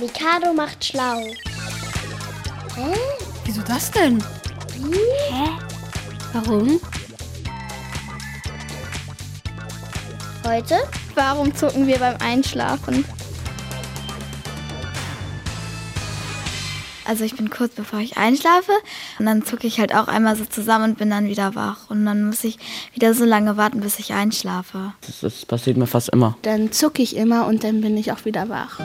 Mikado macht schlau. Hä? Wieso das denn? Hä? Warum? Heute? Warum zucken wir beim Einschlafen? Also ich bin kurz bevor ich einschlafe und dann zucke ich halt auch einmal so zusammen und bin dann wieder wach. Und dann muss ich wieder so lange warten, bis ich einschlafe. Das, das passiert mir fast immer. Dann zucke ich immer und dann bin ich auch wieder wach.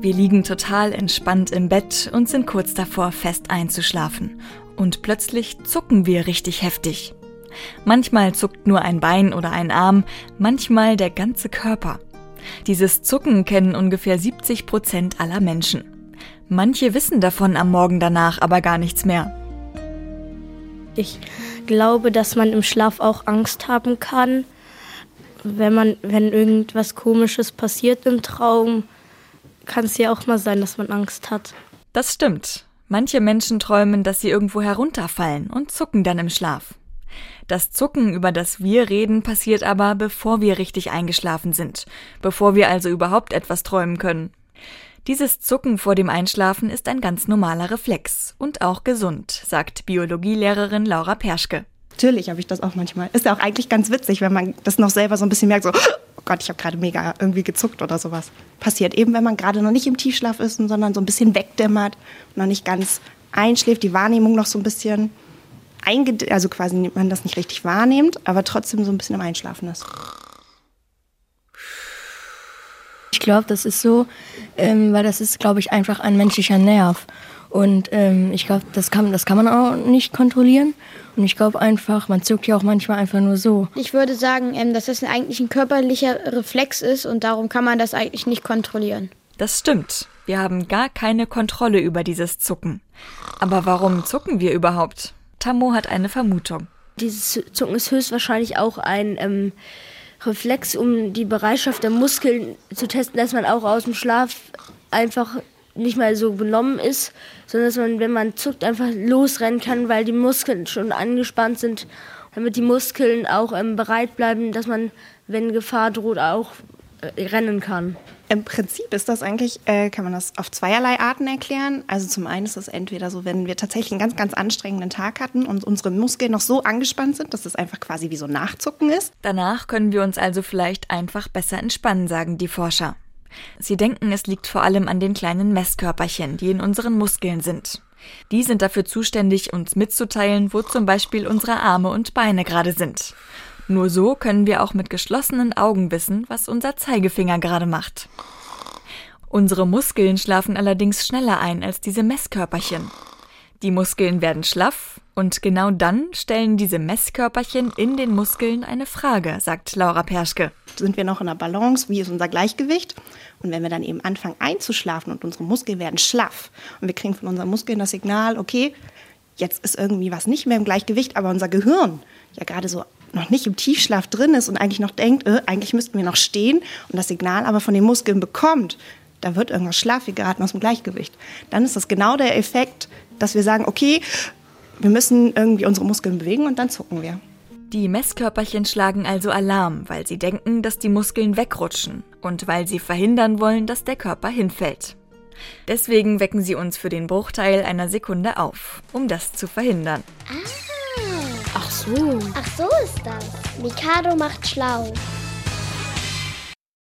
Wir liegen total entspannt im Bett und sind kurz davor, fest einzuschlafen. Und plötzlich zucken wir richtig heftig. Manchmal zuckt nur ein Bein oder ein Arm, manchmal der ganze Körper. Dieses Zucken kennen ungefähr 70 Prozent aller Menschen. Manche wissen davon am Morgen danach aber gar nichts mehr. Ich glaube, dass man im Schlaf auch Angst haben kann, wenn man, wenn irgendwas Komisches passiert im Traum, kann es ja auch mal sein, dass man Angst hat. Das stimmt. Manche Menschen träumen, dass sie irgendwo herunterfallen und zucken dann im Schlaf. Das Zucken, über das wir reden, passiert aber, bevor wir richtig eingeschlafen sind, bevor wir also überhaupt etwas träumen können. Dieses Zucken vor dem Einschlafen ist ein ganz normaler Reflex und auch gesund, sagt Biologielehrerin Laura Perschke. Natürlich habe ich das auch manchmal. Ist ja auch eigentlich ganz witzig, wenn man das noch selber so ein bisschen merkt, so, Gott, ich habe gerade mega irgendwie gezuckt oder sowas. Passiert eben, wenn man gerade noch nicht im Tiefschlaf ist, sondern so ein bisschen wegdämmert, noch nicht ganz einschläft, die Wahrnehmung noch so ein bisschen einged also quasi man das nicht richtig wahrnimmt, aber trotzdem so ein bisschen im Einschlafen ist. Ich glaube, das ist so, ähm, weil das ist, glaube ich, einfach ein menschlicher Nerv. Und ähm, ich glaube, das kann, das kann man auch nicht kontrollieren. Und ich glaube einfach, man zuckt ja auch manchmal einfach nur so. Ich würde sagen, ähm, dass das eigentlich ein körperlicher Reflex ist und darum kann man das eigentlich nicht kontrollieren. Das stimmt. Wir haben gar keine Kontrolle über dieses Zucken. Aber warum zucken wir überhaupt? Tammo hat eine Vermutung. Dieses Zucken ist höchstwahrscheinlich auch ein ähm, Reflex, um die Bereitschaft der Muskeln zu testen, dass man auch aus dem Schlaf einfach nicht mehr so benommen ist, sondern dass man, wenn man zuckt, einfach losrennen kann, weil die Muskeln schon angespannt sind, damit die Muskeln auch ähm, bereit bleiben, dass man, wenn Gefahr droht, auch äh, rennen kann. Im Prinzip ist das eigentlich, äh, kann man das auf zweierlei Arten erklären. Also zum einen ist es entweder so, wenn wir tatsächlich einen ganz, ganz anstrengenden Tag hatten und unsere Muskeln noch so angespannt sind, dass es einfach quasi wie so Nachzucken ist. Danach können wir uns also vielleicht einfach besser entspannen, sagen die Forscher. Sie denken, es liegt vor allem an den kleinen Messkörperchen, die in unseren Muskeln sind. Die sind dafür zuständig, uns mitzuteilen, wo zum Beispiel unsere Arme und Beine gerade sind. Nur so können wir auch mit geschlossenen Augen wissen, was unser Zeigefinger gerade macht. Unsere Muskeln schlafen allerdings schneller ein als diese Messkörperchen. Die Muskeln werden schlaff und genau dann stellen diese Messkörperchen in den Muskeln eine Frage, sagt Laura Perschke. Sind wir noch in der Balance? Wie ist unser Gleichgewicht? Und wenn wir dann eben anfangen einzuschlafen und unsere Muskeln werden schlaff und wir kriegen von unseren Muskeln das Signal, okay, jetzt ist irgendwie was nicht mehr im Gleichgewicht, aber unser Gehirn ja gerade so noch nicht im Tiefschlaf drin ist und eigentlich noch denkt, äh, eigentlich müssten wir noch stehen und das Signal aber von den Muskeln bekommt, da wird irgendwas schlaff, wir geraten aus dem Gleichgewicht. Dann ist das genau der Effekt, dass wir sagen, okay, wir müssen irgendwie unsere Muskeln bewegen und dann zucken wir. Die Messkörperchen schlagen also Alarm, weil sie denken, dass die Muskeln wegrutschen und weil sie verhindern wollen, dass der Körper hinfällt. Deswegen wecken sie uns für den Bruchteil einer Sekunde auf, um das zu verhindern. Ah. Ach so. Ach so ist das. Mikado macht schlau.